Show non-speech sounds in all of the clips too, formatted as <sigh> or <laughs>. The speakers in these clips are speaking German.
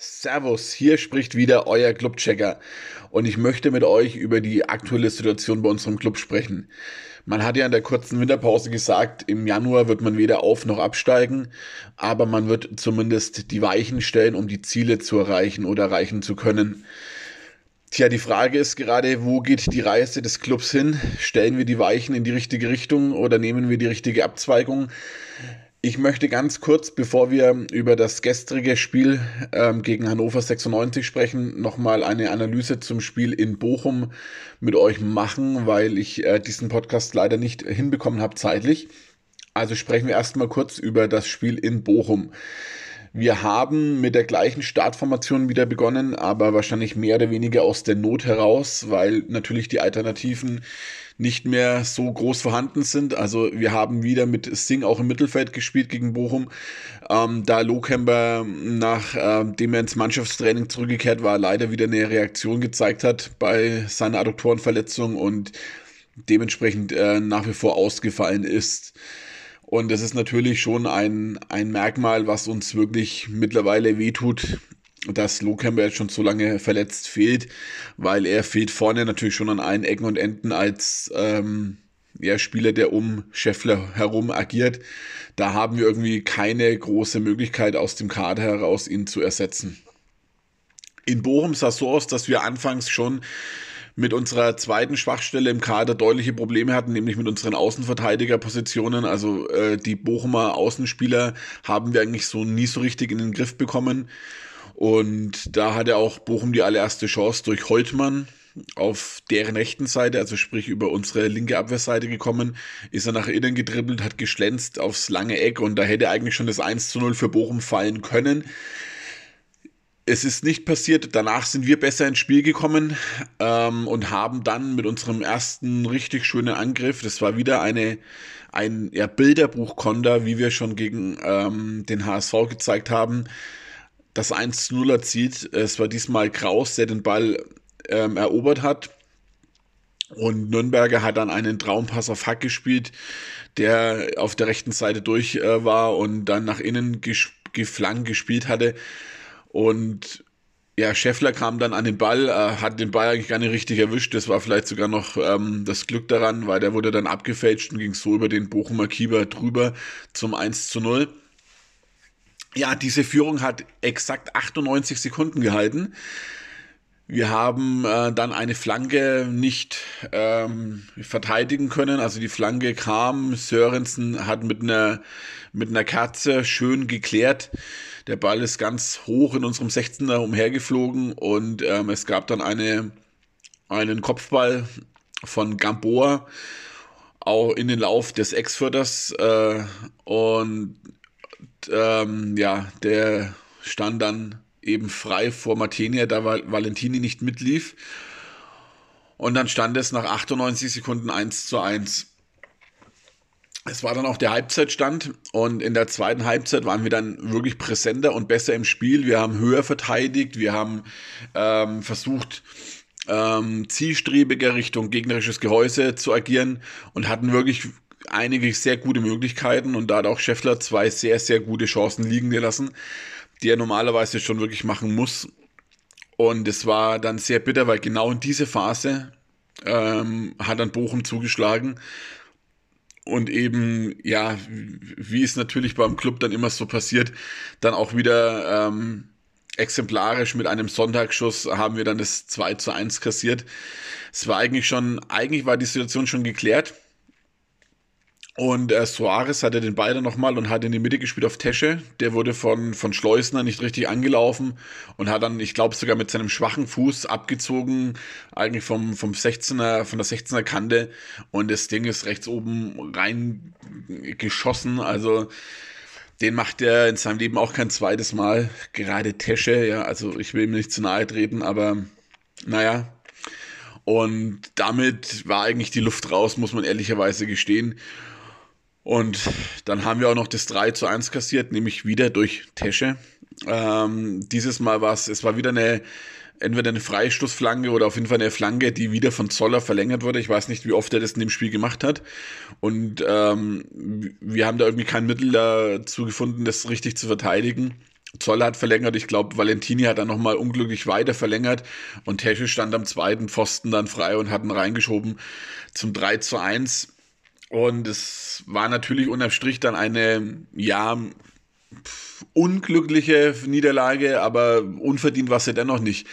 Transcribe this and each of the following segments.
Servus, hier spricht wieder euer Clubchecker und ich möchte mit euch über die aktuelle Situation bei unserem Club sprechen. Man hat ja in der kurzen Winterpause gesagt, im Januar wird man weder auf noch absteigen, aber man wird zumindest die Weichen stellen, um die Ziele zu erreichen oder erreichen zu können. Tja, die Frage ist gerade, wo geht die Reise des Clubs hin? Stellen wir die Weichen in die richtige Richtung oder nehmen wir die richtige Abzweigung? Ich möchte ganz kurz, bevor wir über das gestrige Spiel ähm, gegen Hannover 96 sprechen, nochmal eine Analyse zum Spiel in Bochum mit euch machen, weil ich äh, diesen Podcast leider nicht hinbekommen habe zeitlich. Also sprechen wir erstmal kurz über das Spiel in Bochum. Wir haben mit der gleichen Startformation wieder begonnen, aber wahrscheinlich mehr oder weniger aus der Not heraus, weil natürlich die Alternativen nicht mehr so groß vorhanden sind. Also wir haben wieder mit Singh auch im Mittelfeld gespielt gegen Bochum. Ähm, da Lohkemper, nachdem ähm, er ins Mannschaftstraining zurückgekehrt war, leider wieder eine Reaktion gezeigt hat bei seiner Adduktorenverletzung und dementsprechend äh, nach wie vor ausgefallen ist. Und das ist natürlich schon ein, ein Merkmal, was uns wirklich mittlerweile wehtut, dass Lohkämper jetzt schon so lange verletzt fehlt, weil er fehlt vorne natürlich schon an allen Ecken und Enden als ähm, ja, Spieler, der um Scheffler herum agiert. Da haben wir irgendwie keine große Möglichkeit aus dem Kader heraus, ihn zu ersetzen. In Bochum sah es so aus, dass wir anfangs schon mit unserer zweiten Schwachstelle im Kader deutliche Probleme hatten, nämlich mit unseren Außenverteidigerpositionen. Also äh, die Bochumer Außenspieler haben wir eigentlich so nie so richtig in den Griff bekommen. Und da hatte auch Bochum die allererste Chance durch Holtmann auf deren rechten Seite, also sprich über unsere linke Abwehrseite gekommen, ist er nach innen gedribbelt, hat geschlänzt aufs lange Eck und da hätte eigentlich schon das 1 zu 0 für Bochum fallen können es ist nicht passiert. Danach sind wir besser ins Spiel gekommen ähm, und haben dann mit unserem ersten richtig schönen Angriff, das war wieder eine ein ja, Bilderbuch-Konter, wie wir schon gegen ähm, den HSV gezeigt haben, das 1-0 erzielt. Es war diesmal Kraus, der den Ball ähm, erobert hat. Und Nürnberger hat dann einen Traumpass auf Hack gespielt, der auf der rechten Seite durch äh, war und dann nach innen ges geflankt gespielt hatte. Und ja, Scheffler kam dann an den Ball, äh, hat den Ball eigentlich gar nicht richtig erwischt. Das war vielleicht sogar noch ähm, das Glück daran, weil der wurde dann abgefälscht und ging so über den Bochumer Kieber drüber zum 1 zu 0. Ja, diese Führung hat exakt 98 Sekunden gehalten. Wir haben äh, dann eine Flanke nicht ähm, verteidigen können. Also die Flanke kam, Sörensen hat mit einer, mit einer Kerze schön geklärt. Der Ball ist ganz hoch in unserem 16er umhergeflogen und ähm, es gab dann eine, einen Kopfball von Gamboa auch in den Lauf des Ex-Förders äh, und ähm, ja, der stand dann eben frei vor Martinia, da Valentini nicht mitlief. Und dann stand es nach 98 Sekunden 1 zu 1. Es war dann auch der Halbzeitstand und in der zweiten Halbzeit waren wir dann wirklich präsenter und besser im Spiel. Wir haben höher verteidigt, wir haben ähm, versucht, ähm, zielstrebiger Richtung gegnerisches Gehäuse zu agieren und hatten wirklich einige sehr gute Möglichkeiten und da hat auch Scheffler zwei sehr, sehr gute Chancen liegen gelassen, die er normalerweise schon wirklich machen muss. Und es war dann sehr bitter, weil genau in diese Phase ähm, hat dann Bochum zugeschlagen und eben, ja, wie es natürlich beim Club dann immer so passiert, dann auch wieder ähm, exemplarisch mit einem Sonntagsschuss haben wir dann das 2 zu 1 kassiert. Es war eigentlich schon, eigentlich war die Situation schon geklärt. Und äh, Soares hatte den Ball nochmal und hat in die Mitte gespielt auf Tesche. Der wurde von, von Schleusner nicht richtig angelaufen und hat dann, ich glaube, sogar mit seinem schwachen Fuß abgezogen, eigentlich vom, vom 16er, von der 16er Kante. Und das Ding ist rechts oben rein geschossen. Also, den macht er in seinem Leben auch kein zweites Mal. Gerade Tesche, ja, also ich will ihm nicht zu nahe treten, aber naja. Und damit war eigentlich die Luft raus, muss man ehrlicherweise gestehen. Und dann haben wir auch noch das 3 zu 1 kassiert, nämlich wieder durch Tesche. Ähm, dieses Mal war es, es war wieder eine, entweder eine Freistoßflanke oder auf jeden Fall eine Flanke, die wieder von Zoller verlängert wurde. Ich weiß nicht, wie oft er das in dem Spiel gemacht hat. Und ähm, wir haben da irgendwie kein Mittel dazu gefunden, das richtig zu verteidigen. Zoll hat verlängert, ich glaube, Valentini hat dann nochmal unglücklich weiter verlängert und Tesche stand am zweiten Pfosten dann frei und hatten reingeschoben zum 3 zu 1. Und es war natürlich unterm Strich dann eine, ja, unglückliche Niederlage, aber unverdient war sie dennoch nicht.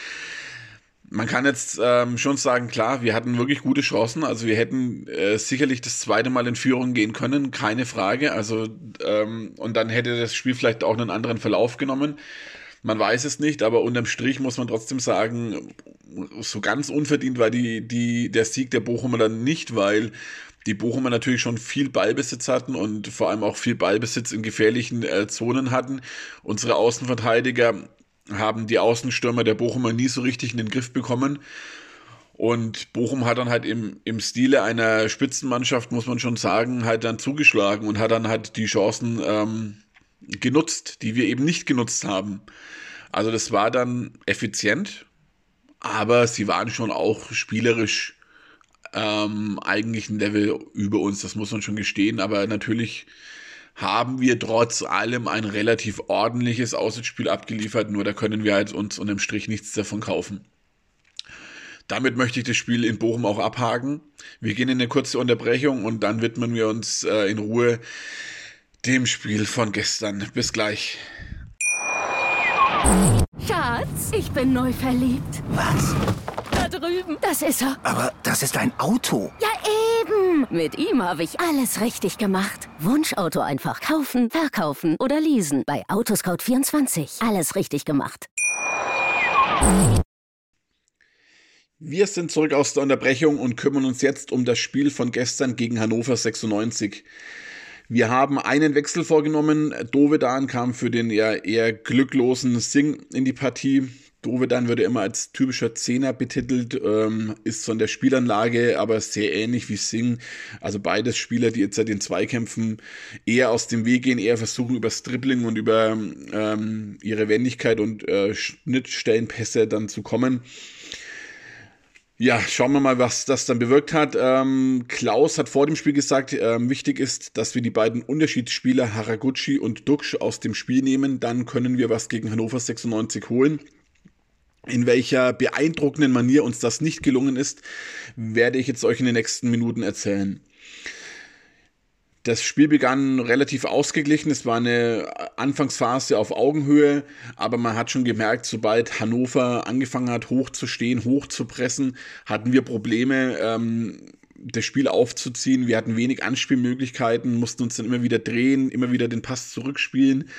Man kann jetzt ähm, schon sagen, klar, wir hatten wirklich gute Chancen. Also wir hätten äh, sicherlich das zweite Mal in Führung gehen können, keine Frage. Also ähm, und dann hätte das Spiel vielleicht auch einen anderen Verlauf genommen. Man weiß es nicht, aber unterm Strich muss man trotzdem sagen, so ganz unverdient war die, die, der Sieg der Bochumer dann nicht, weil die Bochumer natürlich schon viel Ballbesitz hatten und vor allem auch viel Ballbesitz in gefährlichen äh, Zonen hatten. Unsere Außenverteidiger haben die Außenstürmer der Bochumer nie so richtig in den Griff bekommen. Und Bochum hat dann halt im, im Stile einer Spitzenmannschaft, muss man schon sagen, halt dann zugeschlagen und hat dann halt die Chancen ähm, genutzt, die wir eben nicht genutzt haben. Also das war dann effizient, aber sie waren schon auch spielerisch ähm, eigentlich ein Level über uns, das muss man schon gestehen. Aber natürlich haben wir trotz allem ein relativ ordentliches Auswärtsspiel abgeliefert, nur da können wir halt uns unterm Strich nichts davon kaufen. Damit möchte ich das Spiel in Bochum auch abhaken. Wir gehen in eine kurze Unterbrechung und dann widmen wir uns äh, in Ruhe dem Spiel von gestern. Bis gleich. Schatz, ich bin neu verliebt. Was? Das ist er. Aber das ist ein Auto. Ja, eben. Mit ihm habe ich alles richtig gemacht. Wunschauto einfach kaufen, verkaufen oder leasen. Bei Autoscout24. Alles richtig gemacht. Wir sind zurück aus der Unterbrechung und kümmern uns jetzt um das Spiel von gestern gegen Hannover 96. Wir haben einen Wechsel vorgenommen. Dovedan kam für den eher, eher glücklosen Sing in die Partie. Dovedan würde immer als typischer Zehner betitelt, ähm, ist von der Spielanlage aber sehr ähnlich wie Singh. Also beides Spieler, die jetzt seit den Zweikämpfen eher aus dem Weg gehen, eher versuchen übers Dribbling und über ähm, ihre Wendigkeit und äh, Schnittstellenpässe dann zu kommen. Ja, schauen wir mal, was das dann bewirkt hat. Ähm, Klaus hat vor dem Spiel gesagt, ähm, wichtig ist, dass wir die beiden Unterschiedsspieler Haraguchi und Duxch aus dem Spiel nehmen. Dann können wir was gegen Hannover 96 holen. In welcher beeindruckenden Manier uns das nicht gelungen ist, werde ich jetzt euch in den nächsten Minuten erzählen. Das Spiel begann relativ ausgeglichen. Es war eine Anfangsphase auf Augenhöhe, aber man hat schon gemerkt, sobald Hannover angefangen hat, hoch zu stehen, hoch zu pressen, hatten wir Probleme, ähm, das Spiel aufzuziehen. Wir hatten wenig Anspielmöglichkeiten, mussten uns dann immer wieder drehen, immer wieder den Pass zurückspielen,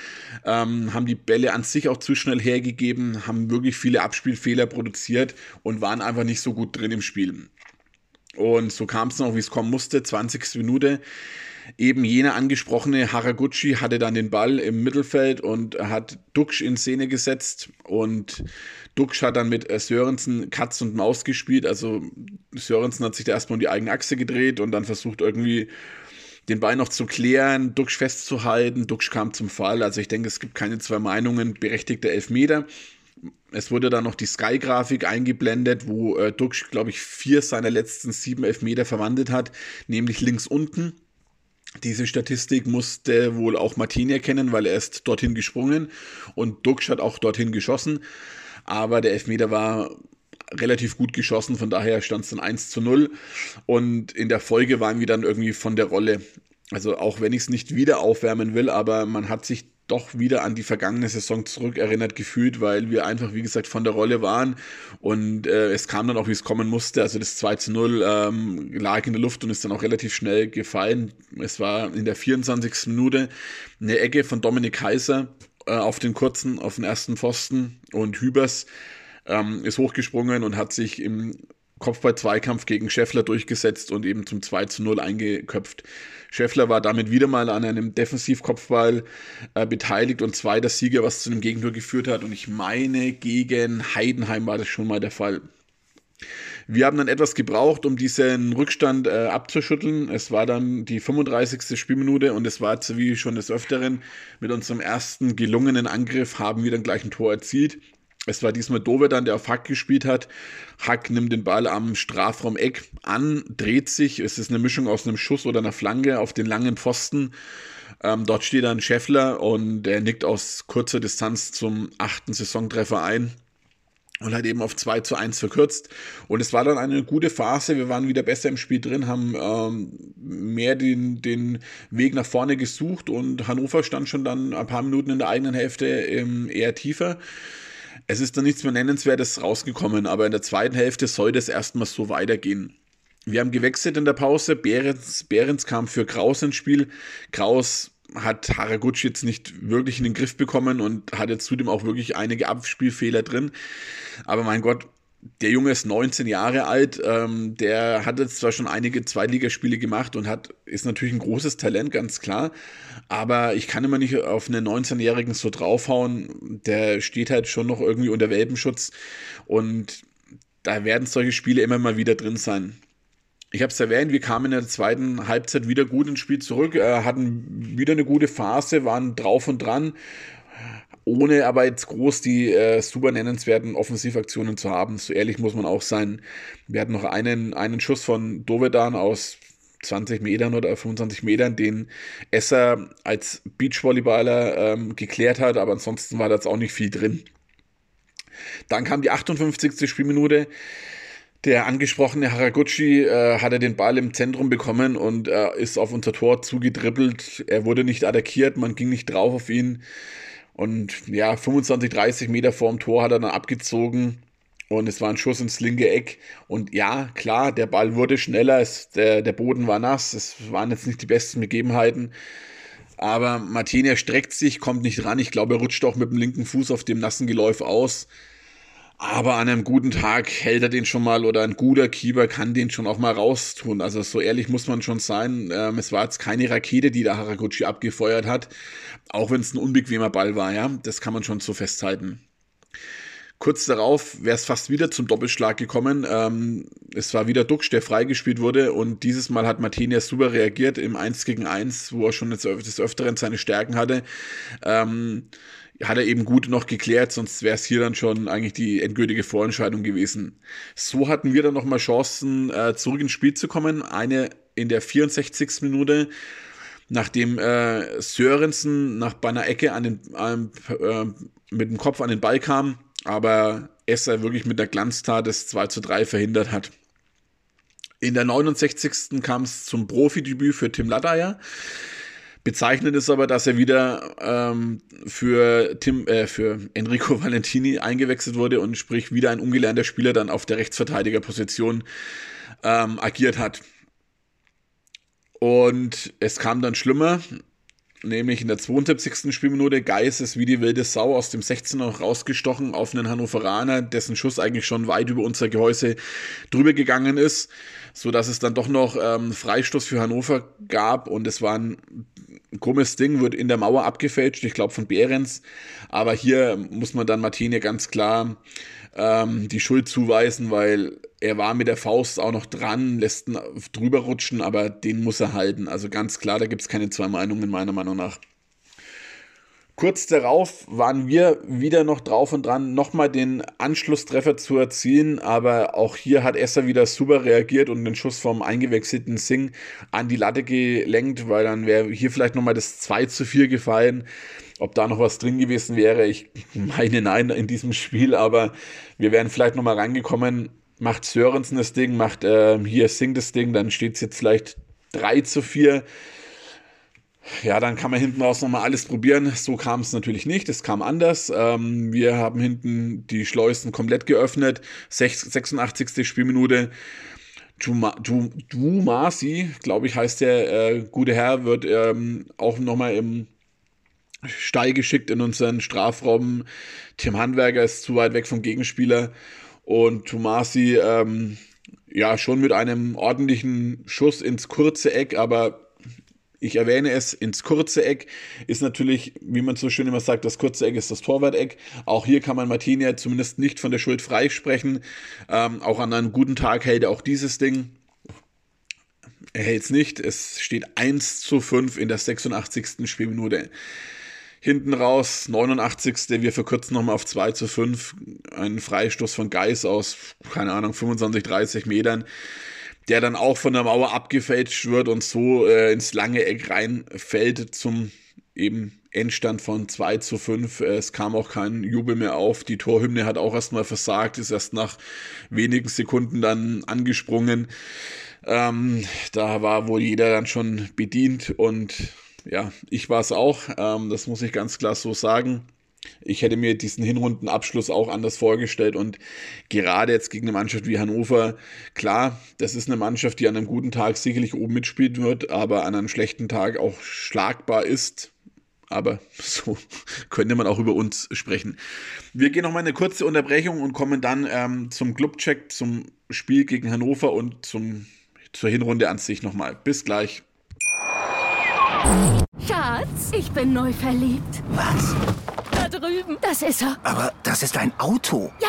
ähm, haben die Bälle an sich auch zu schnell hergegeben, haben wirklich viele Abspielfehler produziert und waren einfach nicht so gut drin im Spiel. Und so kam es noch, wie es kommen musste, 20. Minute. Eben jener angesprochene Haraguchi hatte dann den Ball im Mittelfeld und hat Duxch in Szene gesetzt und Duxch hat dann mit äh, Sörensen Katz und Maus gespielt. Also Sörensen hat sich da erstmal um die eigene Achse gedreht und dann versucht irgendwie den Ball noch zu klären, Duxch festzuhalten. Duxch kam zum Fall. Also ich denke, es gibt keine zwei Meinungen. Berechtigter Elfmeter. Es wurde dann noch die Sky-Grafik eingeblendet, wo äh, Duxch, glaube ich, vier seiner letzten sieben Elfmeter verwandelt hat, nämlich links unten. Diese Statistik musste wohl auch Martin erkennen, weil er ist dorthin gesprungen und Duxch hat auch dorthin geschossen. Aber der Elfmeter war relativ gut geschossen, von daher stand es dann 1 zu 0. Und in der Folge waren wir dann irgendwie von der Rolle. Also auch wenn ich es nicht wieder aufwärmen will, aber man hat sich doch wieder an die vergangene Saison zurückerinnert gefühlt, weil wir einfach, wie gesagt, von der Rolle waren und äh, es kam dann auch, wie es kommen musste. Also das 2 zu 0 ähm, lag in der Luft und ist dann auch relativ schnell gefallen. Es war in der 24. Minute eine Ecke von Dominik Kaiser äh, auf den kurzen, auf den ersten Pfosten und Hübers ähm, ist hochgesprungen und hat sich im Kopfball-Zweikampf gegen Scheffler durchgesetzt und eben zum 2 zu 0 eingeköpft. Scheffler war damit wieder mal an einem Defensivkopfball äh, beteiligt und zweiter Sieger, was zu einem Gegentor geführt hat. Und ich meine, gegen Heidenheim war das schon mal der Fall. Wir haben dann etwas gebraucht, um diesen Rückstand äh, abzuschütteln. Es war dann die 35. Spielminute und es war wie schon des Öfteren mit unserem ersten gelungenen Angriff haben wir dann gleich ein Tor erzielt. Es war diesmal Dovedan, der auf Hack gespielt hat. Hack nimmt den Ball am Strafraum-Eck an, dreht sich. Es ist eine Mischung aus einem Schuss oder einer Flanke auf den langen Pfosten. Ähm, dort steht dann Scheffler und er nickt aus kurzer Distanz zum achten Saisontreffer ein und hat eben auf 2 zu 1 verkürzt. Und es war dann eine gute Phase. Wir waren wieder besser im Spiel drin, haben ähm, mehr den, den Weg nach vorne gesucht und Hannover stand schon dann ein paar Minuten in der eigenen Hälfte ähm, eher tiefer. Es ist dann nichts mehr Nennenswertes rausgekommen, aber in der zweiten Hälfte soll das erstmal so weitergehen. Wir haben gewechselt in der Pause. Behrens, Behrens kam für Kraus ins Spiel. Kraus hat Haraguchi jetzt nicht wirklich in den Griff bekommen und hat jetzt zudem auch wirklich einige Abspielfehler drin. Aber mein Gott, der Junge ist 19 Jahre alt, ähm, der hat jetzt zwar schon einige Zweitligaspiele gemacht und hat, ist natürlich ein großes Talent, ganz klar, aber ich kann immer nicht auf einen 19-Jährigen so draufhauen, der steht halt schon noch irgendwie unter Welpenschutz und da werden solche Spiele immer mal wieder drin sein. Ich habe es erwähnt, wir kamen in der zweiten Halbzeit wieder gut ins Spiel zurück, äh, hatten wieder eine gute Phase, waren drauf und dran, ohne aber jetzt groß die äh, super nennenswerten Offensivaktionen zu haben. So ehrlich muss man auch sein. Wir hatten noch einen, einen Schuss von Dovedan aus 20 Metern oder 25 Metern, den Esser als Beachvolleyballer ähm, geklärt hat, aber ansonsten war da jetzt auch nicht viel drin. Dann kam die 58. Spielminute. Der angesprochene Haraguchi äh, hatte den Ball im Zentrum bekommen und äh, ist auf unser Tor zugedribbelt. Er wurde nicht attackiert, man ging nicht drauf auf ihn. Und ja, 25, 30 Meter vorm Tor hat er dann abgezogen und es war ein Schuss ins linke Eck. Und ja, klar, der Ball wurde schneller, es, der, der Boden war nass, es waren jetzt nicht die besten Begebenheiten. Aber Martinia streckt sich, kommt nicht ran. Ich glaube, er rutscht auch mit dem linken Fuß auf dem nassen Geläuf aus. Aber an einem guten Tag hält er den schon mal oder ein guter Keeper kann den schon auch mal raustun. Also so ehrlich muss man schon sein. Ähm, es war jetzt keine Rakete, die der Haraguchi abgefeuert hat. Auch wenn es ein unbequemer Ball war, ja. Das kann man schon so festhalten. Kurz darauf wäre es fast wieder zum Doppelschlag gekommen. Ähm, es war wieder Duxch, der freigespielt wurde und dieses Mal hat Martinez super reagiert im 1 gegen 1, wo er schon des Öfteren seine Stärken hatte. Ähm, hat er eben gut noch geklärt, sonst wäre es hier dann schon eigentlich die endgültige Vorentscheidung gewesen. So hatten wir dann nochmal Chancen, äh, zurück ins Spiel zu kommen. Eine in der 64. Minute, nachdem äh, Sörensen nach einer Ecke an den, äh, mit dem Kopf an den Ball kam, aber Esser wirklich mit der Glanztat das 2 zu 3 verhindert hat. In der 69. kam es zum Profidebüt für Tim Laddayer. Bezeichnet ist aber, dass er wieder ähm, für Tim, äh, für Enrico <laughs> Valentini eingewechselt wurde und sprich wieder ein ungelernter Spieler dann auf der Rechtsverteidigerposition ähm, agiert hat. Und es kam dann schlimmer, nämlich in der 72. Spielminute. Geis ist wie die wilde Sau aus dem 16er noch rausgestochen auf einen Hannoveraner, dessen Schuss eigentlich schon weit über unser Gehäuse drüber gegangen ist, so dass es dann doch noch ähm, Freistoß für Hannover gab und es war ein krummes Ding, wird in der Mauer abgefälscht, ich glaube von Behrens. Aber hier muss man dann Martine ganz klar ähm, die Schuld zuweisen, weil er war mit der Faust auch noch dran, lässt ihn drüber rutschen, aber den muss er halten. Also ganz klar, da gibt es keine zwei Meinungen meiner Meinung nach. Kurz darauf waren wir wieder noch drauf und dran, nochmal den Anschlusstreffer zu erzielen, aber auch hier hat Esser wieder super reagiert und den Schuss vom eingewechselten Singh an die Latte gelenkt, weil dann wäre hier vielleicht nochmal das 2 zu 4 gefallen. Ob da noch was drin gewesen wäre, ich meine nein in diesem Spiel, aber wir wären vielleicht nochmal rangekommen. Macht Sörensen das Ding, macht äh, hier Singh das Ding, dann steht es jetzt vielleicht 3 zu 4 ja, dann kann man hinten raus nochmal alles probieren. So kam es natürlich nicht. Es kam anders. Ähm, wir haben hinten die Schleusen komplett geöffnet. 86. Spielminute. Dumasi, glaube ich, heißt der äh, gute Herr, wird ähm, auch nochmal im Stall geschickt in unseren Strafraum. Tim Handwerker ist zu weit weg vom Gegenspieler. Und Tumasi, ähm, ja, schon mit einem ordentlichen Schuss ins kurze Eck, aber ich erwähne es, ins kurze Eck ist natürlich, wie man so schön immer sagt, das kurze Eck ist das Torwart-Eck. Auch hier kann man Martinia zumindest nicht von der Schuld freisprechen. Ähm, auch an einem guten Tag hält er auch dieses Ding. Er hält es nicht. Es steht 1 zu 5 in der 86. Spielminute. Hinten raus, 89. Wir verkürzen nochmal auf 2 zu 5. Ein Freistoß von Geis aus, keine Ahnung, 25, 30 Metern der dann auch von der Mauer abgefälscht wird und so äh, ins lange Eck reinfällt zum eben Endstand von 2 zu 5. Es kam auch kein Jubel mehr auf. Die Torhymne hat auch erstmal versagt, ist erst nach wenigen Sekunden dann angesprungen. Ähm, da war wohl jeder dann schon bedient und ja, ich war es auch. Ähm, das muss ich ganz klar so sagen. Ich hätte mir diesen Hinrundenabschluss auch anders vorgestellt und gerade jetzt gegen eine Mannschaft wie Hannover, klar, das ist eine Mannschaft, die an einem guten Tag sicherlich oben mitspielen wird, aber an einem schlechten Tag auch schlagbar ist. Aber <laughs> so könnte man auch über uns sprechen. Wir gehen nochmal eine kurze Unterbrechung und kommen dann ähm, zum Clubcheck, zum Spiel gegen Hannover und zum, zur Hinrunde an sich nochmal. Bis gleich. Schatz, ich bin neu verliebt. Was? Da drüben. Das ist er. Aber das ist ein Auto. Ja,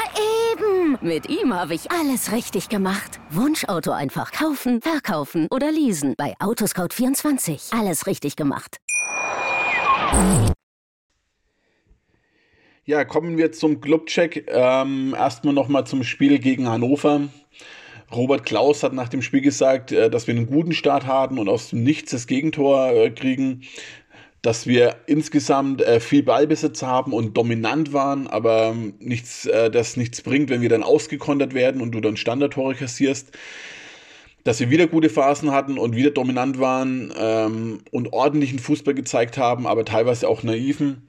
eben. Mit ihm habe ich alles richtig gemacht. Wunschauto einfach kaufen, verkaufen oder leasen. Bei Autoscout24. Alles richtig gemacht. Ja, kommen wir zum Clubcheck. Ähm, erstmal nochmal zum Spiel gegen Hannover. Robert Klaus hat nach dem Spiel gesagt, äh, dass wir einen guten Start haben und aus dem Nichts das Gegentor äh, kriegen. Dass wir insgesamt äh, viel Ballbesitz haben und dominant waren, aber ähm, nichts, das nichts bringt, wenn wir dann ausgekontert werden und du dann Standardtore kassierst dass wir wieder gute Phasen hatten und wieder dominant waren ähm, und ordentlichen Fußball gezeigt haben, aber teilweise auch naiven.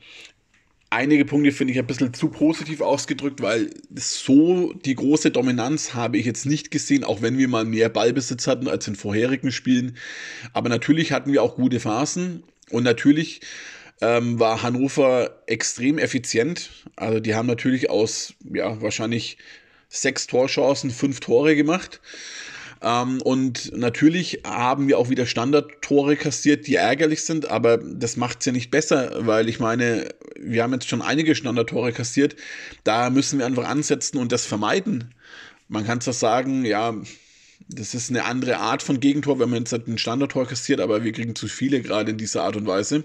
Einige Punkte finde ich ein bisschen zu positiv ausgedrückt, weil so die große Dominanz habe ich jetzt nicht gesehen, auch wenn wir mal mehr Ballbesitz hatten als in vorherigen Spielen. Aber natürlich hatten wir auch gute Phasen und natürlich ähm, war Hannover extrem effizient. Also die haben natürlich aus ja wahrscheinlich sechs Torchancen fünf Tore gemacht. Ähm, und natürlich haben wir auch wieder Standardtore kassiert, die ärgerlich sind, aber das macht es ja nicht besser, weil ich meine, wir haben jetzt schon einige Standardtore kassiert. Da müssen wir einfach ansetzen und das vermeiden. Man kann zwar sagen, ja, das ist eine andere Art von Gegentor, wenn man jetzt ein Standardtor kassiert, aber wir kriegen zu viele gerade in dieser Art und Weise.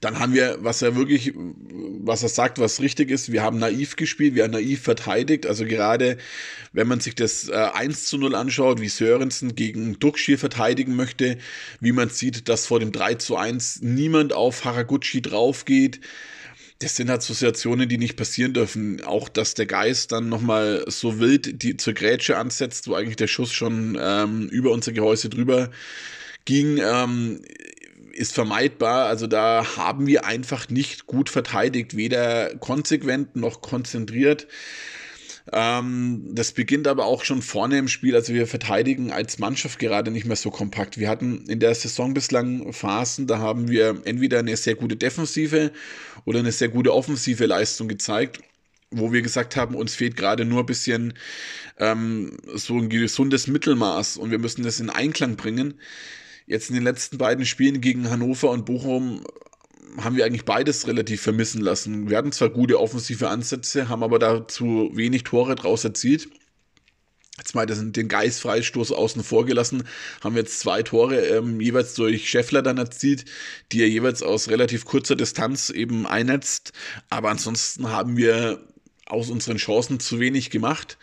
Dann haben wir, was er wirklich, was er sagt, was richtig ist, wir haben naiv gespielt, wir haben naiv verteidigt. Also gerade, wenn man sich das äh, 1 zu 0 anschaut, wie Sörensen gegen Duxchir verteidigen möchte, wie man sieht, dass vor dem 3 zu 1 niemand auf Haraguchi drauf geht. Das sind halt Situationen, die nicht passieren dürfen. Auch, dass der Geist dann nochmal so wild die zur Grätsche ansetzt, wo eigentlich der Schuss schon ähm, über unser Gehäuse drüber ging, ähm, ist vermeidbar. Also da haben wir einfach nicht gut verteidigt, weder konsequent noch konzentriert. Ähm, das beginnt aber auch schon vorne im Spiel. Also wir verteidigen als Mannschaft gerade nicht mehr so kompakt. Wir hatten in der Saison bislang Phasen, da haben wir entweder eine sehr gute defensive oder eine sehr gute offensive Leistung gezeigt wo wir gesagt haben, uns fehlt gerade nur ein bisschen ähm, so ein gesundes Mittelmaß und wir müssen das in Einklang bringen. Jetzt in den letzten beiden Spielen gegen Hannover und Bochum haben wir eigentlich beides relativ vermissen lassen. Wir hatten zwar gute offensive Ansätze, haben aber dazu wenig Tore draus erzielt. Jetzt mal den Geistfreistoß außen vor gelassen, haben wir jetzt zwei Tore ähm, jeweils durch Scheffler dann erzielt, die er jeweils aus relativ kurzer Distanz eben einnetzt. Aber ansonsten haben wir aus unseren Chancen zu wenig gemacht.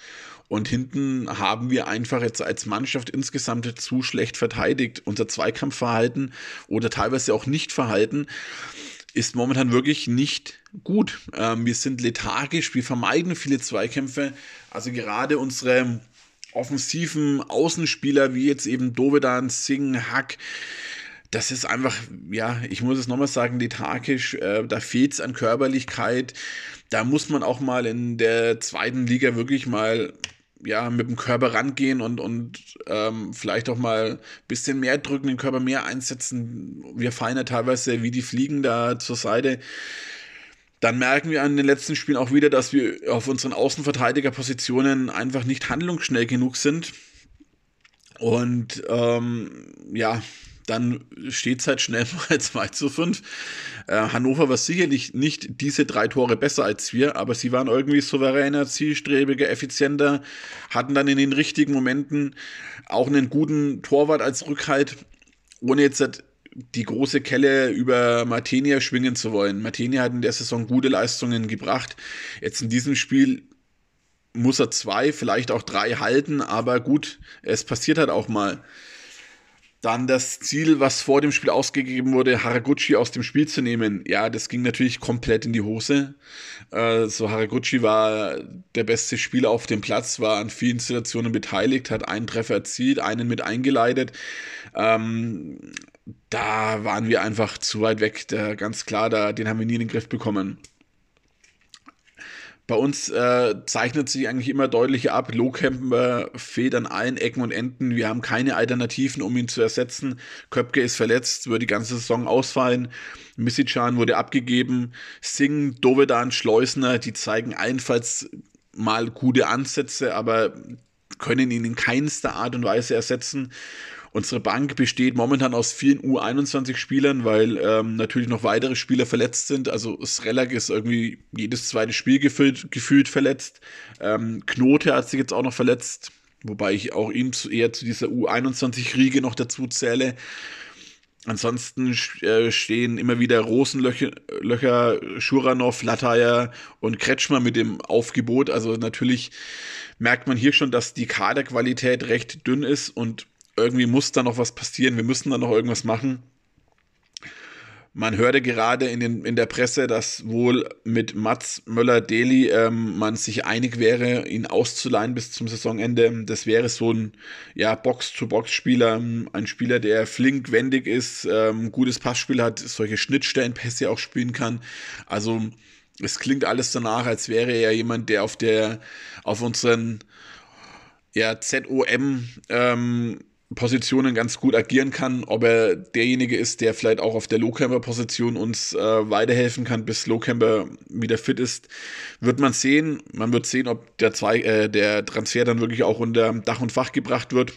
Und hinten haben wir einfach jetzt als Mannschaft insgesamt zu schlecht verteidigt. Unser Zweikampfverhalten oder teilweise auch Nichtverhalten ist momentan wirklich nicht gut. Ähm, wir sind lethargisch, wir vermeiden viele Zweikämpfe. Also gerade unsere offensiven Außenspieler wie jetzt eben Dovedan, Singh, Hack, das ist einfach, ja, ich muss es nochmal sagen, lethargisch. Äh, da fehlt es an Körperlichkeit. Da muss man auch mal in der zweiten Liga wirklich mal ja, mit dem Körper rangehen und, und ähm, vielleicht auch mal ein bisschen mehr drücken, den Körper mehr einsetzen. Wir fallen ja teilweise wie die Fliegen da zur Seite. Dann merken wir an den letzten Spielen auch wieder, dass wir auf unseren Außenverteidigerpositionen einfach nicht handlungsschnell genug sind. Und ähm, ja, dann steht es halt schnell <laughs> mal 2 zu 5. Äh, Hannover war sicherlich nicht diese drei Tore besser als wir, aber sie waren irgendwie souveräner, zielstrebiger, effizienter, hatten dann in den richtigen Momenten auch einen guten Torwart als Rückhalt, ohne jetzt halt die große Kelle über Martenia schwingen zu wollen. Martenia hat in der Saison gute Leistungen gebracht. Jetzt in diesem Spiel muss er zwei, vielleicht auch drei halten, aber gut, es passiert halt auch mal. Dann das Ziel, was vor dem Spiel ausgegeben wurde, Haraguchi aus dem Spiel zu nehmen. Ja, das ging natürlich komplett in die Hose. Äh, so Haraguchi war der beste Spieler auf dem Platz, war an vielen Situationen beteiligt, hat einen Treffer erzielt, einen mit eingeleitet. Ähm, da waren wir einfach zu weit weg. Da, ganz klar, da, den haben wir nie in den Griff bekommen. Bei uns äh, zeichnet sich eigentlich immer deutlich ab, Lohkemper fehlt an allen Ecken und Enden. Wir haben keine Alternativen, um ihn zu ersetzen. Köpke ist verletzt, wird die ganze Saison ausfallen. Missichan wurde abgegeben. Singh, Dovedan, Schleusner, die zeigen allenfalls mal gute Ansätze, aber können ihn in keinster Art und Weise ersetzen. Unsere Bank besteht momentan aus vielen U21-Spielern, weil ähm, natürlich noch weitere Spieler verletzt sind. Also Srelak ist irgendwie jedes zweite Spiel gefühlt, gefühlt verletzt. Ähm, Knote hat sich jetzt auch noch verletzt, wobei ich auch ihm zu, eher zu dieser U21-Riege noch dazu zähle. Ansonsten äh, stehen immer wieder Rosenlöcher, Löcher, Schuranov, Lataya und Kretschmer mit dem Aufgebot. Also natürlich merkt man hier schon, dass die Kaderqualität recht dünn ist und irgendwie muss da noch was passieren, wir müssen da noch irgendwas machen. Man hörte gerade in, den, in der Presse, dass wohl mit Mats Möller-Deli ähm, man sich einig wäre, ihn auszuleihen bis zum Saisonende. Das wäre so ein ja, Box-to-Box-Spieler, ein Spieler, der flink, wendig ist, ähm, gutes Passspiel hat, solche Schnittstellenpässe auch spielen kann. Also es klingt alles danach, als wäre er jemand, der auf der auf unseren ja, ZOM ähm, Positionen ganz gut agieren kann. Ob er derjenige ist, der vielleicht auch auf der Lowcamper-Position uns äh, weiterhelfen kann, bis Lowcamper wieder fit ist, wird man sehen. Man wird sehen, ob der, zwei, äh, der Transfer dann wirklich auch unter Dach und Fach gebracht wird.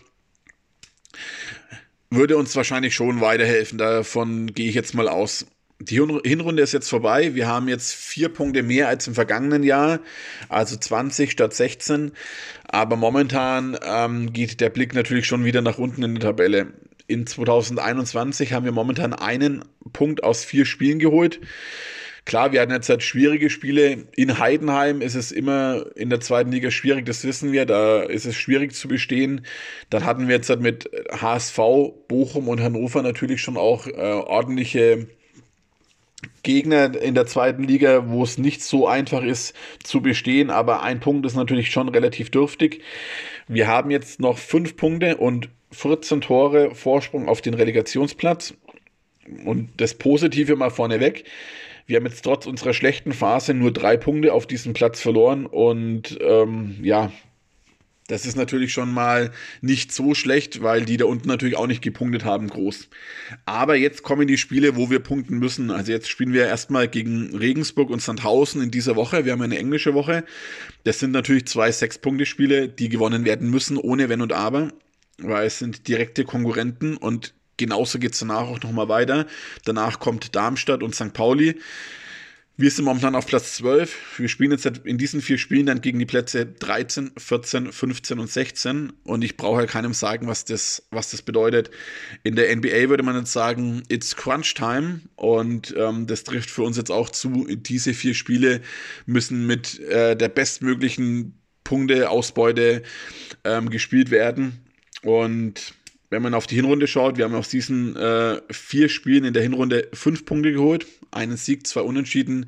Würde uns wahrscheinlich schon weiterhelfen. Davon gehe ich jetzt mal aus. Die Hinrunde ist jetzt vorbei. Wir haben jetzt vier Punkte mehr als im vergangenen Jahr, also 20 statt 16. Aber momentan ähm, geht der Blick natürlich schon wieder nach unten in der Tabelle. In 2021 haben wir momentan einen Punkt aus vier Spielen geholt. Klar, wir hatten jetzt halt schwierige Spiele. In Heidenheim ist es immer in der zweiten Liga schwierig, das wissen wir. Da ist es schwierig zu bestehen. Dann hatten wir jetzt halt mit HSV, Bochum und Hannover natürlich schon auch äh, ordentliche Gegner in der zweiten Liga, wo es nicht so einfach ist zu bestehen, aber ein Punkt ist natürlich schon relativ dürftig. Wir haben jetzt noch fünf Punkte und 14 Tore Vorsprung auf den Relegationsplatz. Und das Positive mal vorneweg. Wir haben jetzt trotz unserer schlechten Phase nur drei Punkte auf diesem Platz verloren und ähm, ja, das ist natürlich schon mal nicht so schlecht, weil die da unten natürlich auch nicht gepunktet haben, groß. Aber jetzt kommen die Spiele, wo wir punkten müssen. Also jetzt spielen wir erstmal gegen Regensburg und Sandhausen in dieser Woche. Wir haben eine englische Woche. Das sind natürlich zwei Sechs-Punkte-Spiele, die gewonnen werden müssen, ohne Wenn und Aber, weil es sind direkte Konkurrenten und genauso geht es danach auch nochmal weiter. Danach kommt Darmstadt und St. Pauli. Wir sind momentan auf Platz 12. Wir spielen jetzt in diesen vier Spielen dann gegen die Plätze 13, 14, 15 und 16. Und ich brauche ja keinem sagen, was das, was das bedeutet. In der NBA würde man jetzt sagen, it's Crunch Time. Und ähm, das trifft für uns jetzt auch zu. Diese vier Spiele müssen mit äh, der bestmöglichen Punkteausbeute ähm, gespielt werden. Und wenn man auf die Hinrunde schaut, wir haben aus diesen äh, vier Spielen in der Hinrunde fünf Punkte geholt, einen Sieg, zwei Unentschieden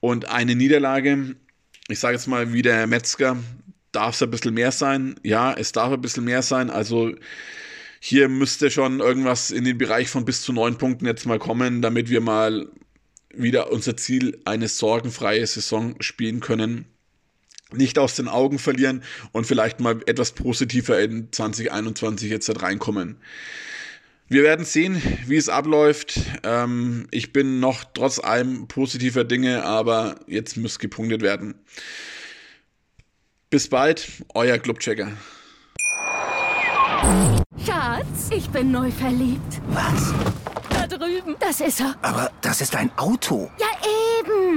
und eine Niederlage. Ich sage jetzt mal wie der Metzger, darf es ein bisschen mehr sein? Ja, es darf ein bisschen mehr sein. Also hier müsste schon irgendwas in den Bereich von bis zu neun Punkten jetzt mal kommen, damit wir mal wieder unser Ziel, eine sorgenfreie Saison spielen können nicht aus den Augen verlieren und vielleicht mal etwas positiver in 2021 jetzt halt reinkommen. Wir werden sehen, wie es abläuft. Ähm, ich bin noch trotz allem positiver Dinge, aber jetzt muss gepunktet werden. Bis bald, euer Clubchecker. Schatz, ich bin neu verliebt. Was? Da drüben. Das ist er. Aber das ist ein Auto. Ja,